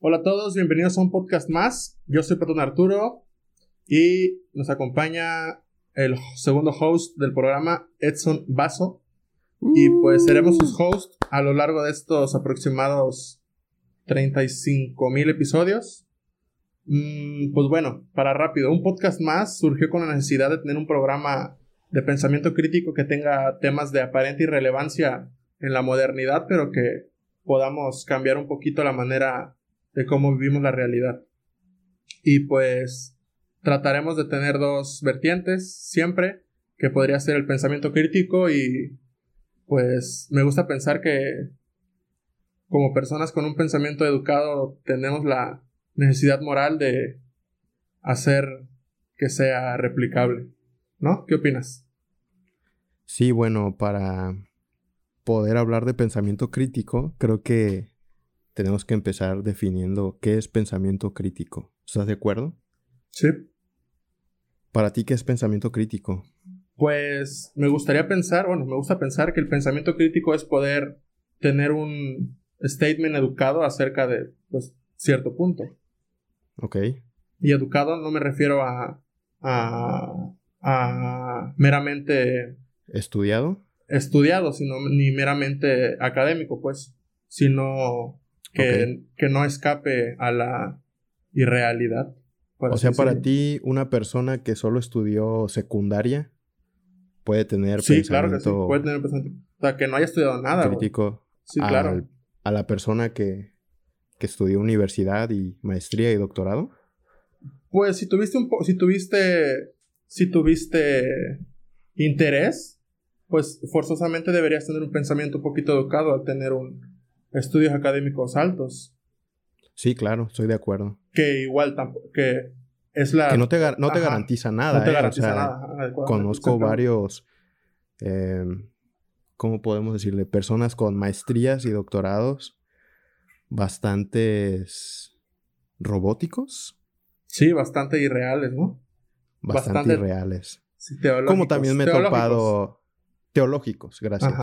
Hola a todos, bienvenidos a un podcast más. Yo soy Patón Arturo y nos acompaña el segundo host del programa, Edson Basso. Y pues seremos sus hosts a lo largo de estos aproximados 35 mil episodios. Mm, pues bueno, para rápido, un podcast más surgió con la necesidad de tener un programa de pensamiento crítico que tenga temas de aparente irrelevancia en la modernidad, pero que podamos cambiar un poquito la manera de cómo vivimos la realidad. Y pues trataremos de tener dos vertientes siempre, que podría ser el pensamiento crítico y pues me gusta pensar que como personas con un pensamiento educado tenemos la necesidad moral de hacer que sea replicable. ¿No? ¿Qué opinas? Sí, bueno, para poder hablar de pensamiento crítico, creo que tenemos que empezar definiendo qué es pensamiento crítico. ¿Estás de acuerdo? Sí. ¿Para ti qué es pensamiento crítico? Pues me gustaría pensar, bueno, me gusta pensar que el pensamiento crítico es poder tener un statement educado acerca de pues, cierto punto. Ok. Y educado no me refiero a, a, a meramente... ¿Estudiado? Estudiado, sino ni meramente académico, pues, sino que, no escape a la irrealidad. O sea, para ti, una persona que solo estudió secundaria puede tener sí, claro que sí, puede tener pensamiento. O sea, que no haya estudiado nada. Crítico. Sí, claro. A la persona que, que estudió universidad y maestría y doctorado. Pues si tuviste un si tuviste si tuviste interés, pues forzosamente deberías tener un pensamiento un poquito educado al tener un estudios académicos altos. Sí, claro, estoy de acuerdo. Que igual tampoco, que es la... Que no te, no te garantiza nada. No te ¿eh? garantiza nada. Conozco varios, eh, ¿cómo podemos decirle? Personas con maestrías y doctorados bastantes robóticos. Sí, bastante irreales, ¿no? Bastante, irreales. Sí, Como también me he topado... Teológicos, gracias.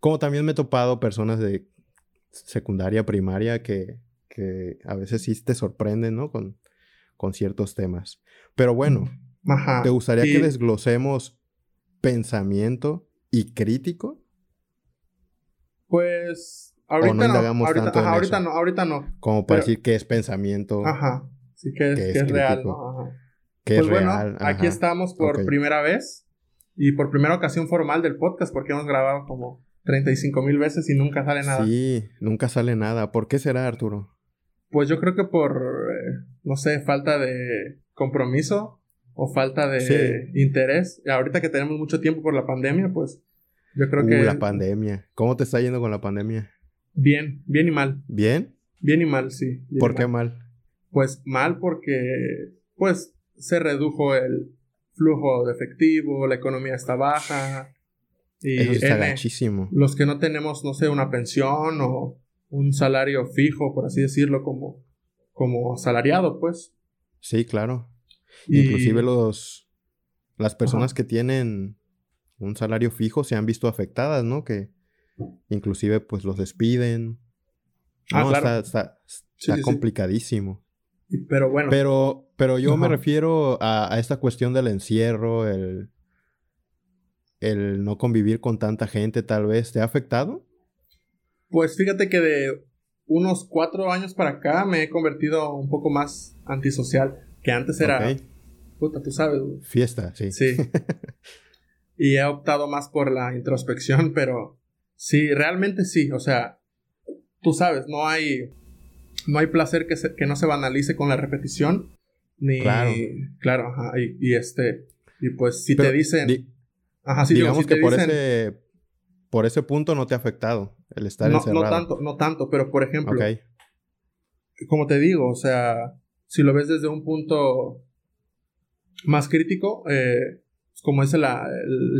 Como también me he topado personas de secundaria, primaria, que, que a veces sí te sorprenden, ¿no? Con, con ciertos temas. Pero bueno, ¿te gustaría que desglosemos pensamiento y crítico? Pues ahorita no, ahorita, no, ahorita no, Como para decir que es pensamiento. Ajá. Sí que es, real, ¿no? Que pues es bueno, real. aquí estamos por primera vez y por primera ocasión formal del podcast porque hemos grabado como 35 mil veces y nunca sale nada. Sí, nunca sale nada. ¿Por qué será, Arturo? Pues yo creo que por, eh, no sé, falta de compromiso o falta de interés. Y ahorita que tenemos mucho tiempo por la pandemia, pues yo creo uh, que... La pandemia. ¿Cómo te está yendo con la pandemia? Bien, bien y mal. ¿Bien? Bien y mal, sí. ¿Por qué mal? Pues mal porque, pues, se redujo el flujo de efectivo, la economía está baja, y Eso está Los que no tenemos, no sé, una pensión o un salario fijo, por así decirlo, como, como asalariado, pues. Sí, claro. Inclusive los las personas que tienen un salario fijo se han visto afectadas, ¿no? Que inclusive pues los despiden. Ah, no, claro. está, está, complicadísimo. Pero bueno. Pero, pero yo me refiero a, a, esta cuestión del encierro, el, el no convivir con tanta gente tal vez te ha afectado? Pues fíjate que de unos cuatro años para acá me he convertido un poco más antisocial, que antes era... Puta, tú sabes. Fiesta, sí. Sí. y he optado más por la introspección, pero sí, realmente sí, o sea, tú sabes, no hay... No hay placer que, que no se banalice con la repetición. Ni... Claro. Claro, ajá, y, este... Y pues si te dicen... Ajá, sí, Digamos que por, ese, por ese punto no te ha afectado el estar no, encerrado. No tanto, no tanto, pero por ejemplo, como te digo, o sea, si lo ves desde un punto más crítico, eh, como es el,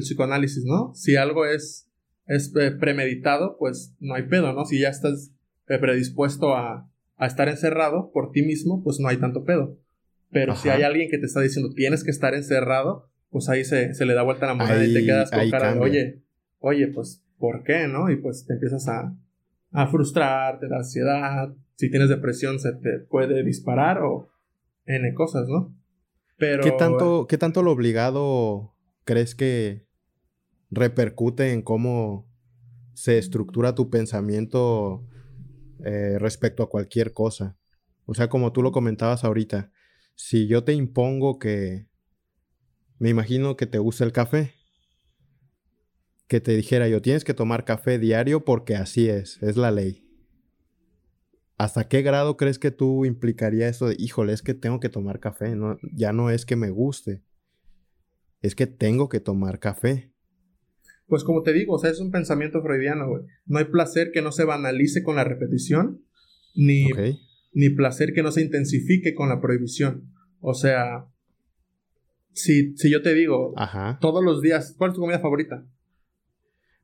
psicoanálisis, ¿no? Si algo es, es eh, premeditado, pues no hay pedo, ¿no? Si ya estás eh, predispuesto a, a, estar encerrado por ti mismo, pues no hay tanto pedo. Pero si hay alguien que te está diciendo tienes que estar encerrado, pues ahí se, le da vuelta la moneda y te quedas con cara de, oye, oye, pues, ¿por qué, no? Y pues te empiezas a, a frustrar, te da ansiedad. Si tienes depresión, se te puede disparar o N cosas, ¿no? Pero. ¿Qué tanto, ¿Qué tanto lo obligado crees que repercute en cómo se estructura tu pensamiento eh, respecto a cualquier cosa? O sea, como tú lo comentabas ahorita, si yo te impongo que. Me imagino que te gusta el café que te dijera yo, tienes que tomar café diario porque así es, es la ley. ¿Hasta qué grado crees que tú implicaría eso de, híjole, es que tengo que tomar café? No, ya no es que me guste, es que tengo que tomar café. Pues como te digo, o sea, es un pensamiento freudiano, güey. No hay placer que no se banalice con la repetición, ni, ni placer que no se intensifique con la prohibición. O sea, si, si yo te digo todos los días, ¿cuál es tu comida favorita?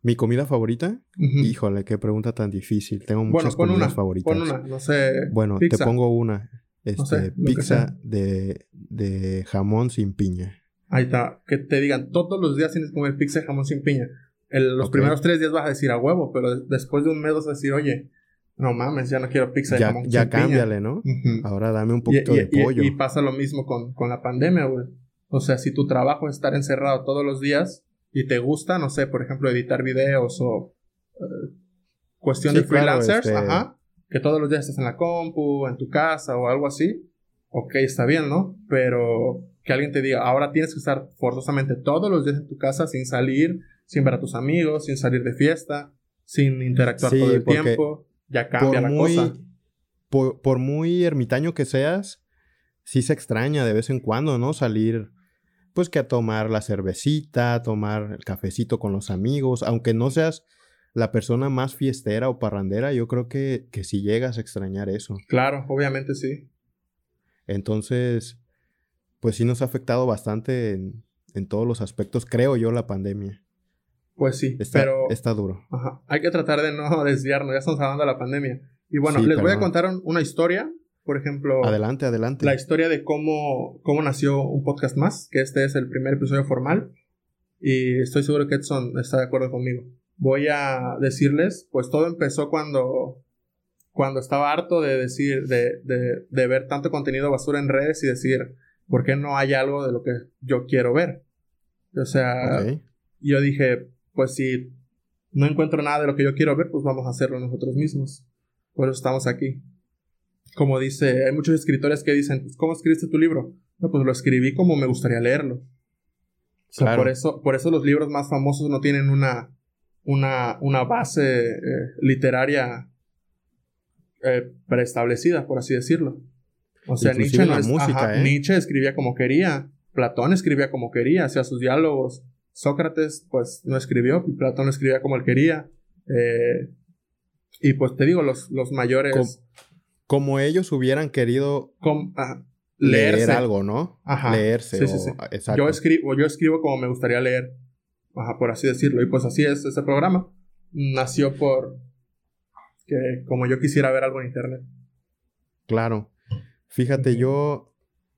¿Mi comida favorita? Híjole, qué pregunta tan difícil. Tengo muchas comidas favoritas. Pon una, no sé. Bueno, te pongo una. Este, pizza de, de jamón sin piña. Ahí está. Que te digan, todos los días tienes que comer pizza de jamón sin piña. los primeros tres días vas a decir a huevo, pero después de un mes vas a decir, oye, no mames, ya no quiero pizza de jamón ya sin piña. Ya cámbiale, ¿no? Ahora dame un poquito de pollo. Y, pasa lo mismo con, con la pandemia, güey. O sea, si tu trabajo es estar encerrado todos los días, y te gusta, no sé, por ejemplo, editar videos o eh, cuestión de freelancers, este ajá, que todos los días estás en la compu, en tu casa o algo así, ok, está bien, ¿no? Pero que alguien te diga, ahora tienes que estar forzosamente todos los días en tu casa sin salir, sin ver a tus amigos, sin salir de fiesta, sin interactuar todo el tiempo, ya cambia la cosa. Por, por muy ermitaño que seas, sí se extraña de vez en cuando, ¿no? Salir pues que a tomar la cervecita, a tomar el cafecito con los amigos, aunque no seas la persona más fiestera o parrandera, yo creo que, que sí llegas a extrañar eso. Claro, obviamente sí. Entonces, pues sí nos ha afectado bastante en, en todos los aspectos, creo yo, la pandemia. Pues sí, está, pero... Está duro. Ajá. Hay que tratar de no desviarnos, ya estamos hablando de la pandemia. Y bueno, les voy a contar una historia por ejemplo, adelante, adelante. La historia de cómo, cómo nació un podcast más, que este es el primer episodio formal. Y estoy seguro que Edson está de acuerdo conmigo. Voy a decirles, pues todo empezó cuando, cuando estaba harto de decir, de, de, de ver tanto contenido basura en redes y decir, ¿por qué no hay algo de lo que yo quiero ver? O sea, yo dije, pues si no encuentro nada de lo que yo quiero ver, pues vamos a hacerlo nosotros mismos. Por eso estamos aquí como dice, hay muchos escritores que dicen, pues, ¿cómo escribiste tu libro? No, pues lo escribí como me gustaría leerlo. por, eso, por eso los libros más famosos no tienen una, una, una base eh, literaria eh, preestablecida, por así decirlo. O sea, Nietzsche, no es, música, ¿eh? Nietzsche escribía como quería, Platón escribía como quería, hacía sus diálogos. Sócrates, pues, no escribió, Platón escribía como él quería. y pues te digo, los, los mayores como ellos hubieran querido leer algo, ¿no? Ajá. Leerse. Sí, sí, sí. Yo escribo, yo escribo como me gustaría leer, Ajá, por así decirlo. Y pues así es este programa. Nació por que como yo quisiera ver algo en internet. Claro. Fíjate, yo,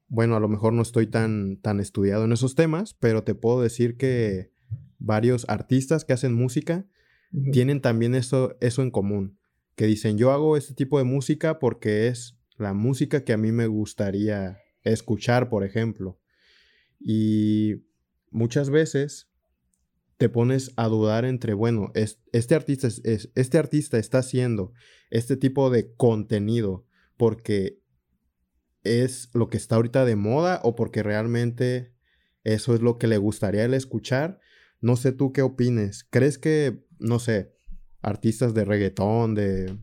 bueno, a lo mejor no estoy tan, tan estudiado en esos temas, pero te puedo decir que varios artistas que hacen música tienen también eso, eso en común que dicen, yo hago este tipo de música porque es la música que a mí me gustaría escuchar, por ejemplo. Y muchas veces te pones a dudar entre, bueno, este, artista es, este artista está haciendo este tipo de contenido porque es lo que está ahorita de moda o porque realmente eso es lo que le gustaría él escuchar. No sé tú qué opines. ¿Crees que, no sé, artistas de reggaetón, de,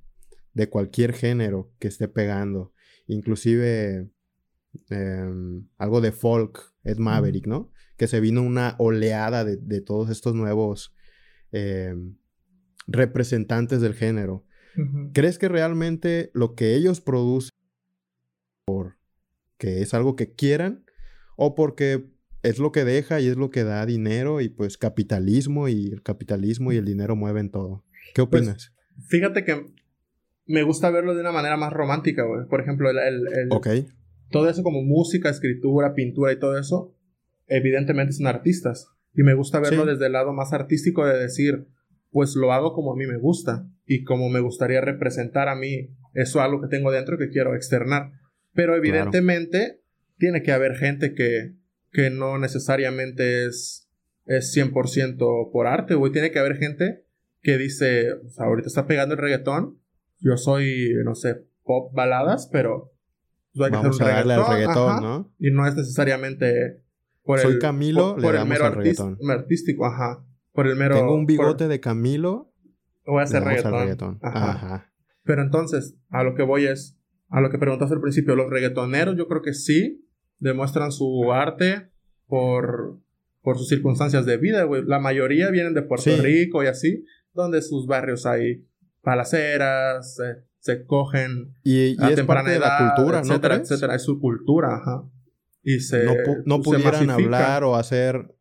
de cualquier género que esté pegando, inclusive em, algo de folk, Ed Maverick, ¿no? Que se vino una oleada de, todos estos nuevos em, representantes del género. ¿Crees que realmente lo que ellos producen por que es algo que quieran o porque es lo que deja y es lo que da dinero y pues capitalismo y el capitalismo y el dinero mueven todo? ¿Qué pues, opinas? fíjate que me gusta verlo de una manera más romántica, güey. Por ejemplo, el, el, todo eso como música, escritura, pintura y todo eso, evidentemente son artistas. Y me gusta verlo desde el lado más artístico de decir, pues lo hago como a mí me gusta. y como me gustaría representar a mí eso algo que tengo dentro que quiero externar. Pero evidentemente tiene que haber gente que, que no necesariamente es, es 100% por arte, güey. Tiene que haber gente que dice, o sea, ahorita está pegando el reggaetón, yo soy, no sé, pop baladas, pero pues, Vamos a darle al reggaetón, ¿no? Y no es necesariamente por soy Camilo, por, el mero artístico, ajá. Por el mero... Tengo un bigote de Camilo. Voy a hacer reggaetón. Ajá. Pero entonces, a lo que voy es, a lo que preguntaste al principio, los reggaetoneros yo creo que sí demuestran su arte por, por sus circunstancias de vida, güey. La mayoría vienen de Puerto Rico y así, donde sus barrios hay palaceras, se cogen y, a temprana edad, la cultura, etcétera, etcétera. Es su cultura, ajá. Y se no, pudieran hablar o hacer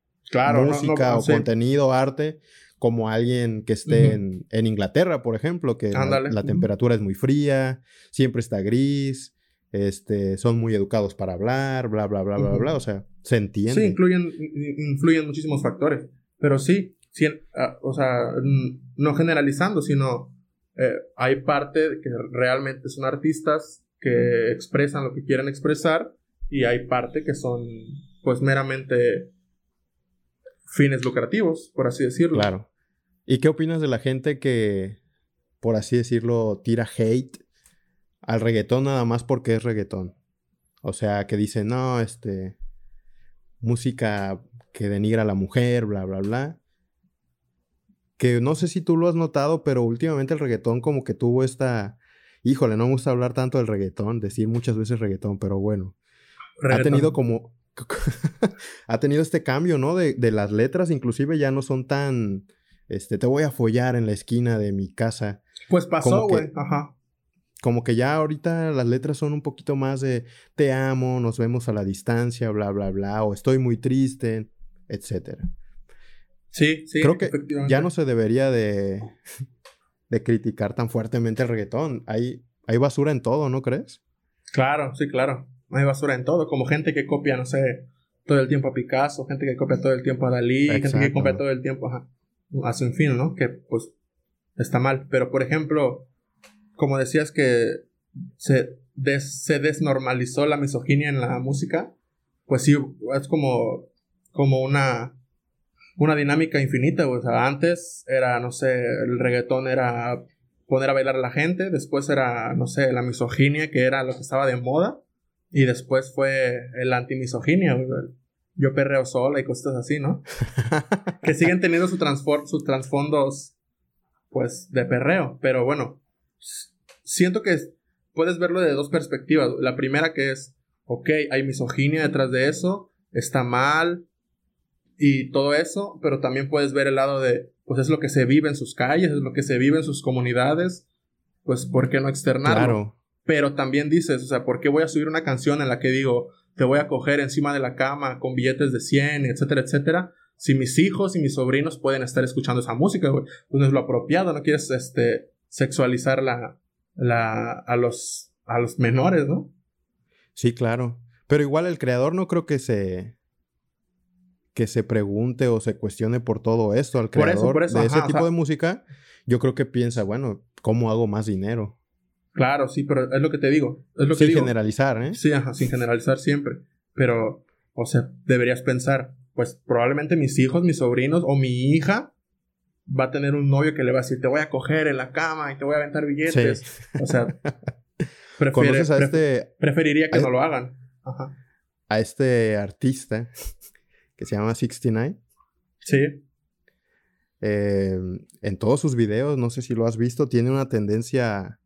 música o contenido, arte, como alguien que esté en, Inglaterra, por ejemplo, que la, temperatura es muy fría, siempre está gris, este, son muy educados para hablar, bla, bla, bla, bla, bla, o sea, se entiende. Sí, incluyen, influyen muchísimos factores, pero sí, sí ah, o sea, no generalizando, sino eh, hay parte que realmente son artistas que expresan lo que quieren expresar y hay parte que son pues meramente fines lucrativos, por así decirlo. Claro. ¿Y qué opinas de la gente que, por así decirlo, tira hate al reggaetón nada más porque es reggaetón? O sea, que dice, no, este, música que denigra a la mujer, bla, bla, bla. Que no sé si tú lo has notado, pero últimamente el reggaetón como que tuvo esta... Híjole, no me gusta hablar tanto del reggaetón, decir muchas veces reggaetón, pero bueno. Ha tenido como... ha tenido este cambio, ¿no? De, de las letras, inclusive ya no son tan este, te voy a follar en la esquina de mi casa. Pues pasó, güey, ajá. Como que ya ahorita las letras son un poquito más de te amo, nos vemos a la distancia, bla, bla, bla, o estoy muy triste, etcétera. Sí, sí. Creo que ya no se debería de, de criticar tan fuertemente el reggaetón. Hay, hay basura en todo, ¿no crees? Claro, sí, claro. Hay basura en todo. Como gente que copia, no sé, todo el tiempo a Picasso, gente que copia todo el tiempo a Dalí, gente que copia todo el tiempo, ajá hace un fin, ¿no? Que pues está mal. Pero por ejemplo, como decías que se, se desnormalizó la misoginia en la música, pues sí, es como, como una, una dinámica infinita. O sea, antes era, no sé, el reggaetón era poner a bailar a la gente, después era, no sé, la misoginia, que era lo que estaba de moda, y después fue el antimisoginia, yo perreo sola y cosas así, ¿no? que siguen teniendo su sus trasfondos, pues, de perreo. Pero bueno, siento que puedes verlo de dos perspectivas. La primera que es, ok, hay misoginia detrás de eso, está mal y todo eso, pero también puedes ver el lado de, pues es lo que se vive en sus calles, es lo que se vive en sus comunidades, pues ¿por qué no externarlo? Claro. Pero también dices, o sea, ¿por qué voy a subir una canción en la que digo, te voy a coger encima de la cama con billetes de 100, etcétera, etcétera. Si mis hijos y mis sobrinos pueden estar escuchando esa música, güey, pues no es lo apropiado, no quieres este, sexualizar la, la, a, los, a los menores, ¿no? Sí, claro. Pero igual el creador no creo que se que se pregunte o se cuestione por todo esto al creador de ese tipo de música, yo creo que piensa, bueno, ¿cómo hago más dinero? Claro, sí, pero es lo que te digo. Es lo sin que generalizar, ¿eh? Sí, ajá, sin generalizar siempre. Pero, o sea, deberías pensar, pues probablemente mis hijos, mis sobrinos o mi hija va a tener un novio que le va a decir, te voy a coger en la cama y te voy a aventar billetes. O sea, este, preferiría que no lo hagan. Ajá. A este artista que se llama 69. Sí. Eh, en todos sus videos, no sé si lo has visto, tiene una tendencia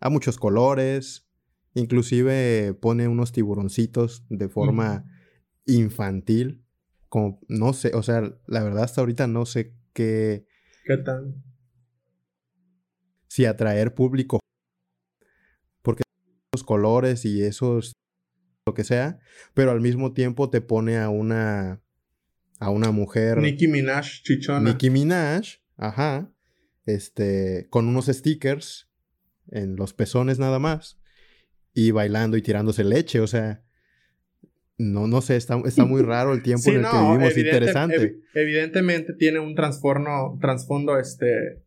a muchos colores, inclusive pone unos tiburoncitos de forma infantil, como no sé, o sea, la verdad hasta ahorita no sé qué... ¿Qué tal? Si atraer público, porque esos colores y esos lo que sea, pero al mismo tiempo te pone a una a una mujer Nicki Minaj chichona. Nicki Minaj, ajá, este con unos stickers en los pezones nada más y bailando y tirándose leche, o sea, no, no sé, está, está muy raro el tiempo en el que vivimos, interesante. evidentemente tiene un trasfondo, este,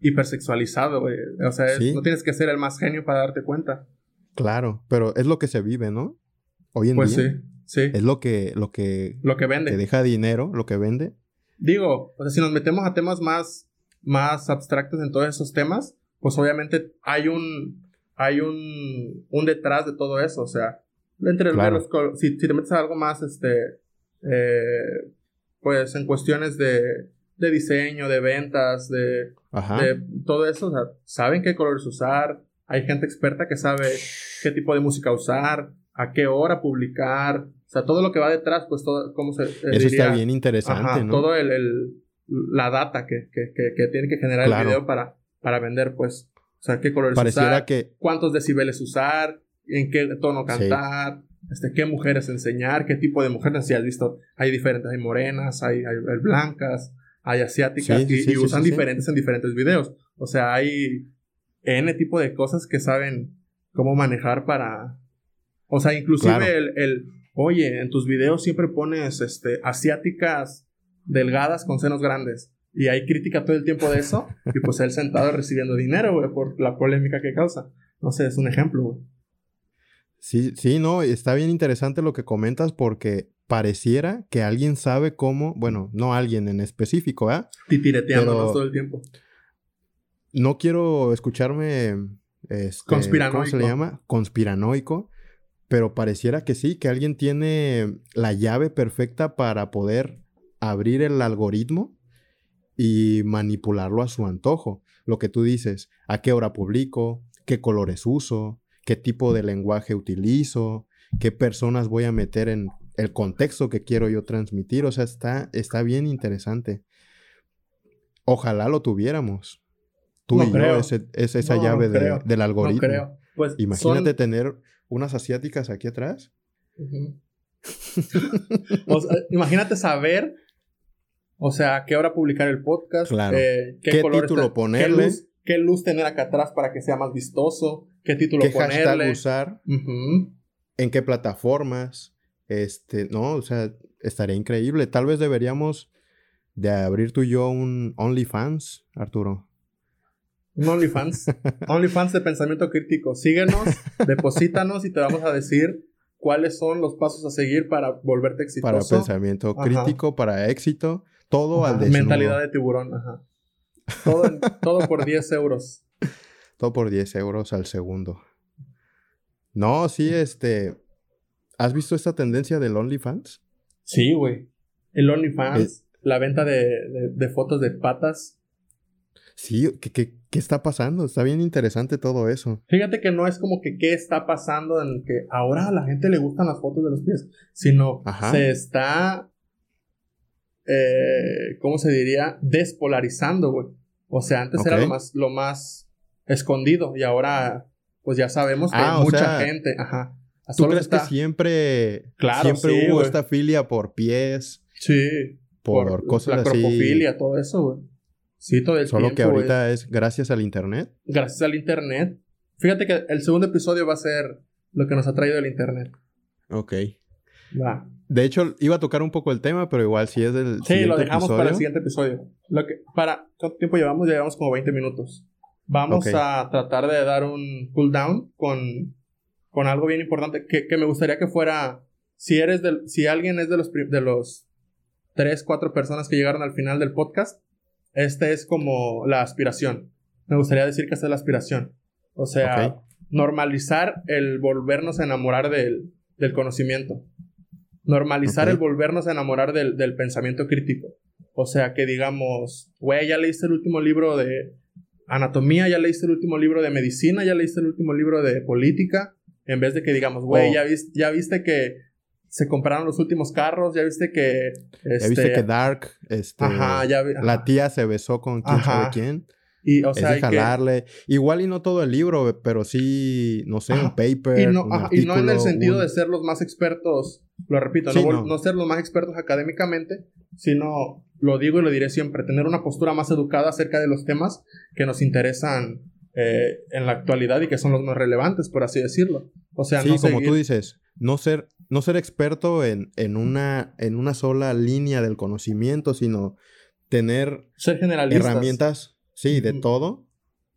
hipersexualizado, güey. O sea, no tienes que ser el más genio para darte cuenta. Claro, pero es lo que se vive, ¿no? Hoy en pues día. sí, sí. Es lo que, lo que... Lo que vende. Que deja dinero, lo que vende. Digo, o sea, si nos metemos a temas más, más abstractos en todos esos temas, pues obviamente hay un, hay un, un detrás de todo eso, o sea, entre los, si, si te metes a algo más, este, eh, pues en cuestiones de, de diseño, de ventas, de, de todo eso, o sea, saben qué colores usar, hay gente experta que sabe qué tipo de música usar, a qué hora publicar, o sea, todo lo que va detrás, pues todo, cómo se... Eh, eso está bien interesante, ¿no? Todo el, el, la data que, que, que, tiene que generar el video para, para vender, pues, o sea, qué colores usar, que... cuántos decibeles usar, en qué tono cantar, este, qué mujeres enseñar, qué tipo de mujeres, si has visto, hay diferentes, hay morenas, hay, hay, blancas, hay asiáticas, y, usan diferentes en diferentes videos. O sea, hay N tipo de cosas que saben cómo manejar para... O sea, inclusive el, el, oye, en tus videos siempre pones, este, asiáticas delgadas con senos grandes. Y hay crítica todo el tiempo de eso. y pues él sentado recibiendo dinero, güey, por la polémica que causa. No sé, es un ejemplo, güey. Sí, sí, no, está bien interesante lo que comentas porque pareciera que alguien sabe cómo, bueno, no alguien en específico, ¿ah? ¿eh? Titireteándonos todo el tiempo. No quiero escucharme. Este, Conspiranoico. ¿Cómo se le llama? Conspiranoico. Pero pareciera que sí, que alguien tiene la llave perfecta para poder abrir el algoritmo y manipularlo a su antojo. Lo que tú dices, a qué hora publico, qué colores uso, qué tipo de lenguaje utilizo, qué personas voy a meter en el contexto que quiero yo transmitir. O sea, está, está bien interesante. Ojalá lo tuviéramos. Tú y yo, es, esa llave del algoritmo. Pues Imagínate tener unas asiáticas aquí atrás. imagínate saber, o sea, qué hora publicar el podcast, eh, qué, título ponerle, qué luz, tener acá atrás para que sea más vistoso, qué título ¿Qué hashtag usar, en qué plataformas, este, no, o sea, estaría increíble. Tal vez deberíamos de abrir tú y yo un OnlyFans, Arturo. Un OnlyFans. OnlyFans de pensamiento crítico. Síguenos, deposítanos y te vamos a decir cuáles son los pasos a seguir para volverte exitoso. Para pensamiento crítico, para éxito, todo al desnudo. Mentalidad de tiburón, ajá. Todo, todo por 10 euros. Todo por 10 euros al segundo. No, sí, este. ¿Has visto esta tendencia del OnlyFans? Sí, güey. El OnlyFans, la venta de, fotos de patas. Sí, ¿qué, está pasando? Está bien interesante todo eso. Fíjate que no es como que qué está pasando en que ahora a la gente le gustan las fotos de los pies, sino se está, eh, ¿cómo se diría? Despolarizando, güey. O sea, antes era lo más, lo más escondido y ahora pues ya sabemos que ah, hay mucha gente, ajá. ¿Tú crees que siempre, claro, siempre hubo esta filia por pies? Sí. Por, cosas la cropofilia, todo eso, güey. Sí, todo el Solo que ahorita es gracias al internet. Gracias al internet. Fíjate que el segundo episodio va a ser lo que nos ha traído el internet. Ok. Va. De hecho, iba a tocar un poco el tema, pero igual si es del Sí, lo dejamos para el siguiente episodio. Lo que, para, ¿cuánto tiempo llevamos? Llevamos como 20 minutos. Vamos a tratar de dar un cooldown con, con algo bien importante que, me gustaría que fuera, si eres del, si alguien es de los, de los 3, 4 personas que llegaron al final del podcast, este es como la aspiración. Me gustaría decir que esta es la aspiración. O sea, normalizar el volvernos a enamorar del, del conocimiento. Normalizar el volvernos a enamorar del, del pensamiento crítico. O sea, que digamos, güey, ya leíste el último libro de, anatomía, ya leíste el último libro de medicina, ya leíste el último libro de política, en vez de que digamos, güey, oh. ya, viste, ya viste que se compraron los últimos carros, ya viste que... ya viste este, que Dark, este, la tía se besó con quién sabe quién. Y, o sea, es de jalarle. Igual y no todo el libro, pero sí, no sé, un paper. Y no, y no en el sentido de ser los más expertos, lo repito, no, no, ser los más expertos académicamente, sino lo digo y lo diré siempre, tener una postura más educada acerca de los temas que nos interesan eh, en la actualidad y que son los más relevantes, por así decirlo. O sea, sí, como tú dices, no ser, no ser experto en, en, una, en una sola línea del conocimiento, sino tener ser herramientas, sí, de todo,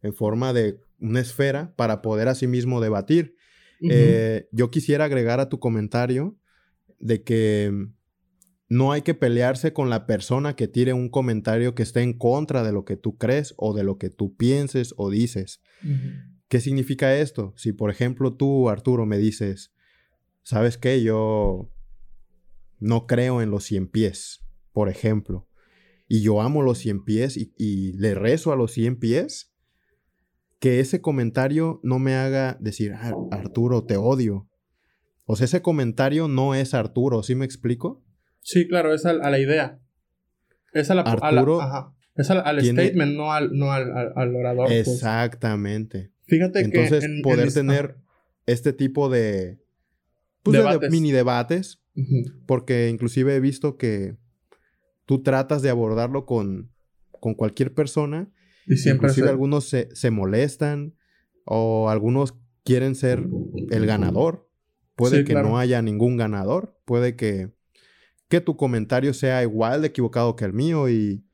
en forma de una esfera para poder asimismo debatir. Eh, yo quisiera agregar a tu comentario de que no hay que pelearse con la persona que tire un comentario que esté en contra de lo que tú crees o de lo que tú pienses o dices. ¿Qué significa esto? Si, por ejemplo, tú, Arturo, me dices, ¿sabes qué? Yo no creo en los cien pies, por ejemplo, y yo amo los cien pies y, y le rezo a los cien pies, que ese comentario no me haga decir, ah, Arturo, te odio. O sea, ese comentario no es Arturo, ¿sí me explico? Sí, claro, es a, la idea. Es a la, Arturo ajá. Es al, statement, no al, no al, al orador. Pues. Exactamente. Fíjate Entonces, que. Entonces, poder tener este tipo de. Pues de, mini debates. Porque inclusive he visto que tú tratas de abordarlo con, con cualquier persona. Y siempre. Inclusive algunos se, se molestan. O algunos quieren ser el ganador. Puede que no haya ningún ganador. Puede que que tu comentario sea igual de equivocado que el mío y,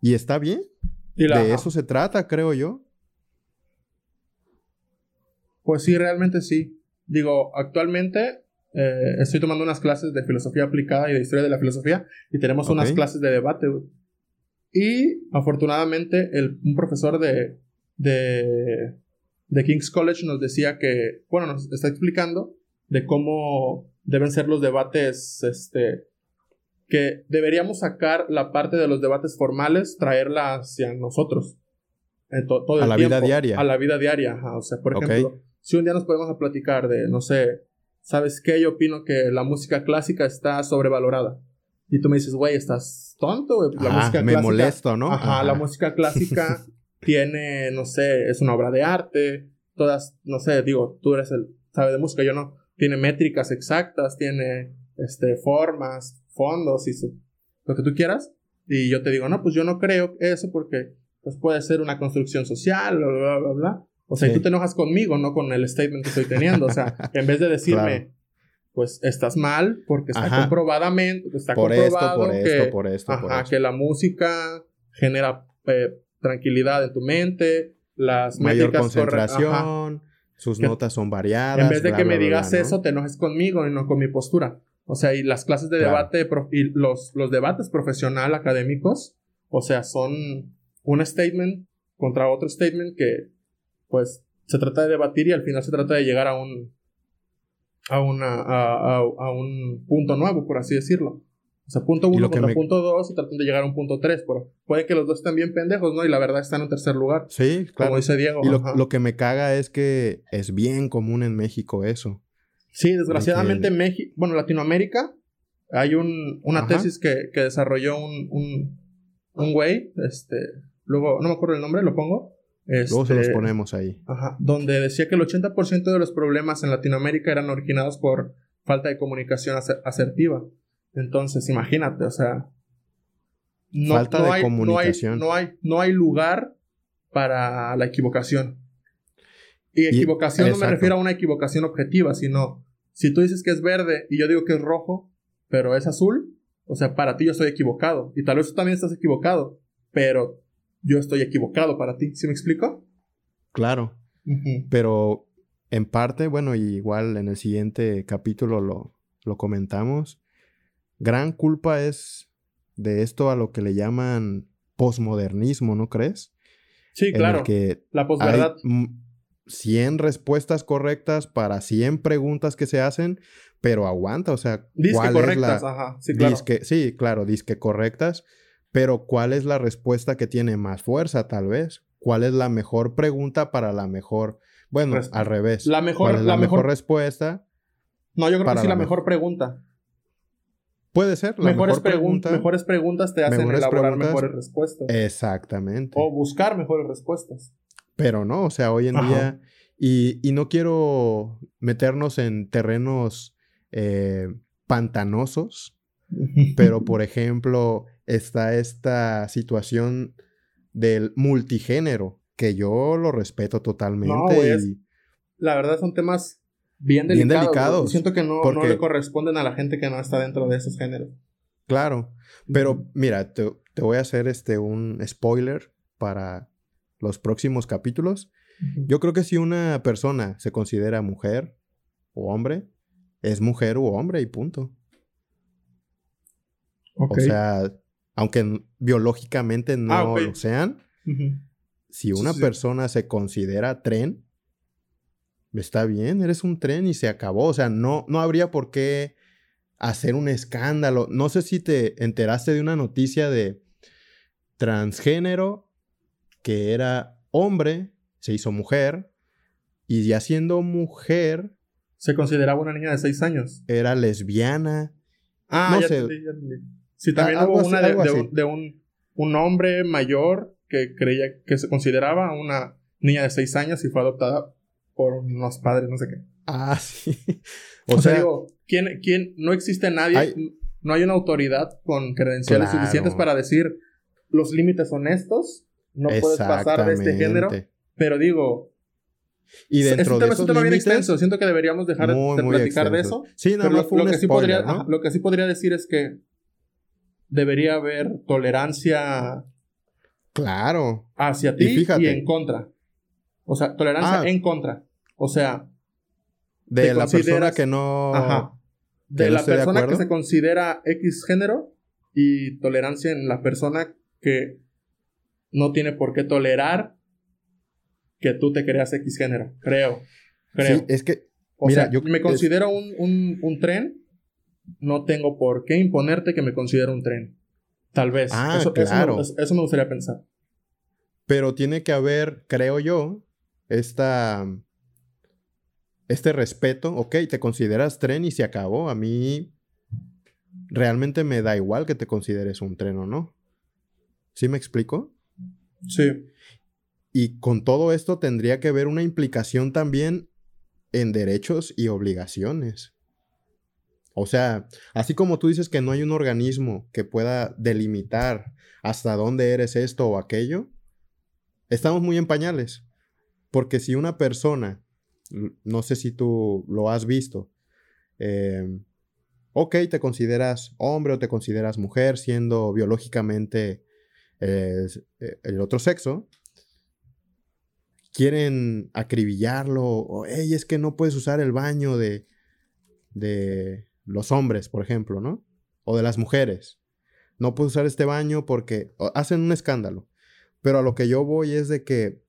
y está bien. de eso se trata, creo yo. Pues sí, realmente sí. Digo, actualmente eh, estoy tomando unas clases de filosofía aplicada y de historia de la filosofía y tenemos unas clases de debate. Y afortunadamente el, un profesor de, de, de King's College nos decía que, bueno, nos está explicando de cómo deben ser los debates este, que deberíamos sacar la parte de los debates formales, traerla hacia nosotros. a la vida diaria. A la vida diaria. O sea, por ejemplo, si un día nos podemos a platicar de, no sé, ¿sabes qué? Yo opino que la música clásica está sobrevalorada. Y tú me dices, güey, ¿estás tonto? La música me molesto, ¿no? Ajá, la música clásica tiene, no sé, es una obra de arte. Todas, no sé, digo, tú eres el, sabe de música, yo no. Tiene métricas exactas, tiene, este, formas, fondos y lo que tú quieras. Y yo te digo, no, pues yo no creo eso porque pues puede ser una construcción social, bla, bla, bla, bla. O sea, y tú te enojas conmigo, no con el statement que estoy teniendo. O sea, en vez de decirme, pues estás mal porque está comprobadamente, está por comprobado esto, por que, esto, por esto, ajá, que la música genera eh, tranquilidad en tu mente, las mayor concentración, sus notas son variadas. En vez de que me digas eso, te enojes conmigo y no con mi postura. O sea, y las clases de debate y los, los debates profesional académicos, o sea, son un statement contra otro statement que, pues, se trata de debatir y al final se trata de llegar a un, a, una, a, a, un punto nuevo, por así decirlo. O sea, punto uno contra punto dos y tratan de llegar a un punto tres. Pero puede que los dos estén bien pendejos, ¿no? Y la verdad están en tercer lugar. Sí, claro. Como dice Diego. Y lo, lo, que me caga es que es bien común en México eso. Sí, desgraciadamente en México, bueno, Latinoamérica, hay un, una tesis que, que desarrolló un, un, un, güey, este, luego, no me acuerdo el nombre, lo pongo. Luego se los este, ponemos ahí. Ajá, donde decía que el 80% de los problemas en Latinoamérica eran originados por falta de comunicación asertiva. Entonces, imagínate, o sea... No, falta de hay, comunicación. No hay, no hay, lugar para la equivocación. Y equivocación no me refiero a una equivocación objetiva, sino si tú dices que es verde y yo digo que es rojo, pero es azul, o sea, para ti yo estoy equivocado. Y tal vez tú también estás equivocado, pero yo estoy equivocado para ti. ¿Sí me explico? Claro. Pero en parte, bueno, igual en el siguiente capítulo lo, lo comentamos. Gran culpa es de esto a lo que le llaman posmodernismo, ¿no crees? Sí, claro. que la posverdad. 100 respuestas correctas para 100 preguntas que se hacen, pero aguanta, o sea, ¿cuál correctas, ajá, sí, claro. sí, claro, disque correctas, pero ¿cuál es la respuesta que tiene más fuerza, tal vez? ¿Cuál es la mejor pregunta para la mejor, bueno, al revés? La mejor, ¿Cuál es la, mejor, respuesta? No, yo creo que sí la, mejor pregunta. Puede ser. La mejores, preguntas mejores preguntas te hacen elaborar mejores respuestas. Exactamente. O buscar mejores respuestas. Pero no, o sea, hoy en día, y, y, no quiero meternos en terrenos eh, pantanosos, pero por ejemplo, está esta situación del multigénero, que yo lo respeto totalmente. No, La verdad son temas bien delicados. Siento que no, no, le corresponden a la gente que no está dentro de esos géneros. Claro, pero mira, te, te voy a hacer este un spoiler para los próximos capítulos. Yo creo que si una persona se considera mujer o hombre, es mujer u hombre y punto. O sea, aunque biológicamente no ah, lo sean, si una persona se considera tren, está bien, eres un tren y se acabó. O sea, no, no habría por qué hacer un escándalo. No sé si te enteraste de una noticia de transgénero que era hombre, se hizo mujer, y ya siendo mujer... Se consideraba una niña de seis años. Era lesbiana. Ah, no ya sé. ya Sí, también hubo una de, un, un, hombre mayor que creía que se consideraba una niña de seis años y fue adoptada por unos padres, no sé qué. Ah, sí. O, sea, digo, ¿quién, quién, no existe nadie, no hay una autoridad con credenciales suficientes para decir los límites son estos, no puedes pasar de este género, pero digo, y dentro de esos tema bien extenso. Siento que deberíamos dejar de platicar de eso. Sí, no, lo, fue un que sí podría, lo que sí podría decir es que debería haber tolerancia. Claro. Hacia ti y, en contra. O sea, tolerancia ah. en contra. O sea. De la persona que no. Ajá. De la persona que se considera X género y tolerancia en la persona que no tiene por qué tolerar que tú te creas X género. Creo. Creo. Sí, es que. O sea, yo me considero un, un, un tren no tengo por qué imponerte que me considere un tren. Tal vez. Ah, claro. Eso, me gustaría pensar. Pero tiene que haber, creo yo, esta, este respeto. Ok, te consideras tren y se acabó. A mí realmente me da igual que te consideres un tren o no. ¿Sí me explico? Sí. Y con todo esto tendría que haber una implicación también en derechos y obligaciones. O sea, así como tú dices que no hay un organismo que pueda delimitar hasta dónde eres esto o aquello, estamos muy en pañales. Porque si una persona, no sé si tú lo has visto, eh, ok, te consideras hombre o te consideras mujer siendo biológicamente eh, el otro sexo, quieren acribillarlo, o hey, es que no puedes usar el baño de, de, los hombres, por ejemplo, ¿no? O de las mujeres. No puedo usar este baño porque hacen un escándalo. Pero a lo que yo voy es de que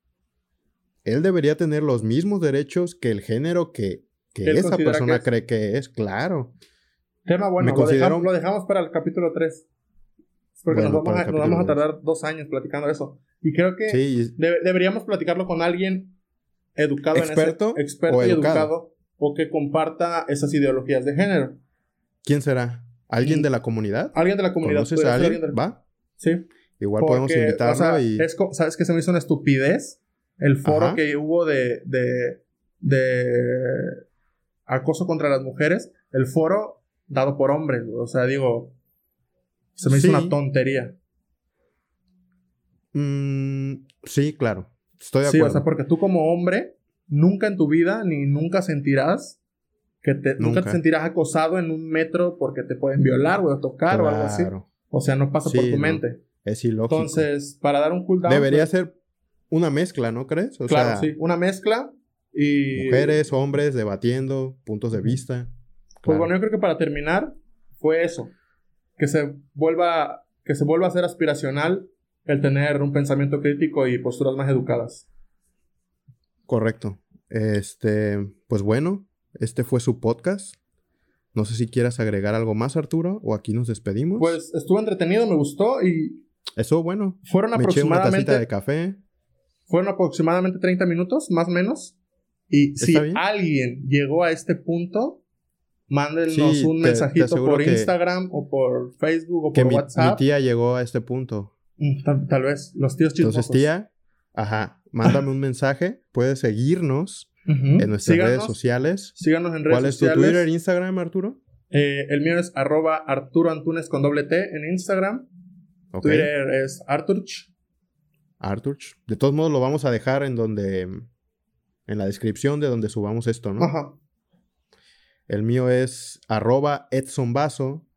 él debería tener los mismos derechos que el género que, esa persona cree que es, claro. Tema bueno, lo, dejamos, para el capítulo 3. Porque nos, vamos a, tardar dos años platicando eso. Y creo que deberíamos platicarlo con alguien educado experto en ese, experto y educado o que comparta esas ideologías de género. ¿Quién será? ¿Alguien de la comunidad? Alguien de la comunidad. ¿Conoces a alguien? ¿Va? Sí. Igual podemos invitarlo y... ¿Sabes qué se me hizo una estupidez? El foro que hubo de, de, de acoso contra las mujeres. El foro dado por hombres. O sea, digo... Se me hizo una tontería. Mm, sí, claro. Estoy de acuerdo. Sí, o sea, porque tú como hombre nunca en tu vida ni nunca sentirás que te, nunca. te sentirás acosado en un metro porque te pueden violar o tocar o algo así. O sea, no pasa por tu mente. Es ilógico. Entonces, para dar un cooldown. Debería pues ser una mezcla, ¿no crees? claro, sí. Una mezcla y. Mujeres, hombres, debatiendo, puntos de vista. Pues bueno, yo creo que para terminar, fue eso. Que se vuelva. Que se vuelva a ser aspiracional el tener un pensamiento crítico y posturas más educadas. Correcto. Este, pues bueno, este fue su podcast. No sé si quieras agregar algo más, Arturo, o aquí nos despedimos. Pues estuvo entretenido, me gustó y. Estuvo bueno. Fueron aproximadamente. una de café. Fueron aproximadamente 30 minutos, más o menos. Y si alguien llegó a este punto, mándenos un mensajito por Instagram o por Facebook o por WhatsApp. Mi tía llegó a este punto. Mm, tal, vez, los tíos chismosos. Entonces, tía, ajá, mándame un mensaje, puedes seguirnos en nuestras redes sociales. Síganos en redes sociales. ¿Cuál es tu Twitter, Instagram, Arturo? Eh, el mío es arroba Arturo Antunes con doble T en Instagram. Twitter es Arturch. Arturch. De todos modos, lo vamos a dejar en donde. En la descripción de donde subamos esto, ¿no? Ajá. El mío es arroba Edson Basso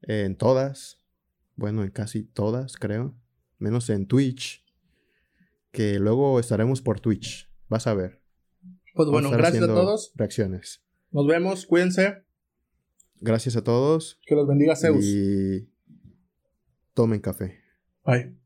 en todas. Bueno, en casi todas, creo. Menos en Twitch. que luego estaremos por Twitch. Vas a ver. Pues bueno, gracias a todos. Reacciones. Nos vemos, cuídense. Gracias a todos. Que los bendiga Zeus. Y tomen café. Bye.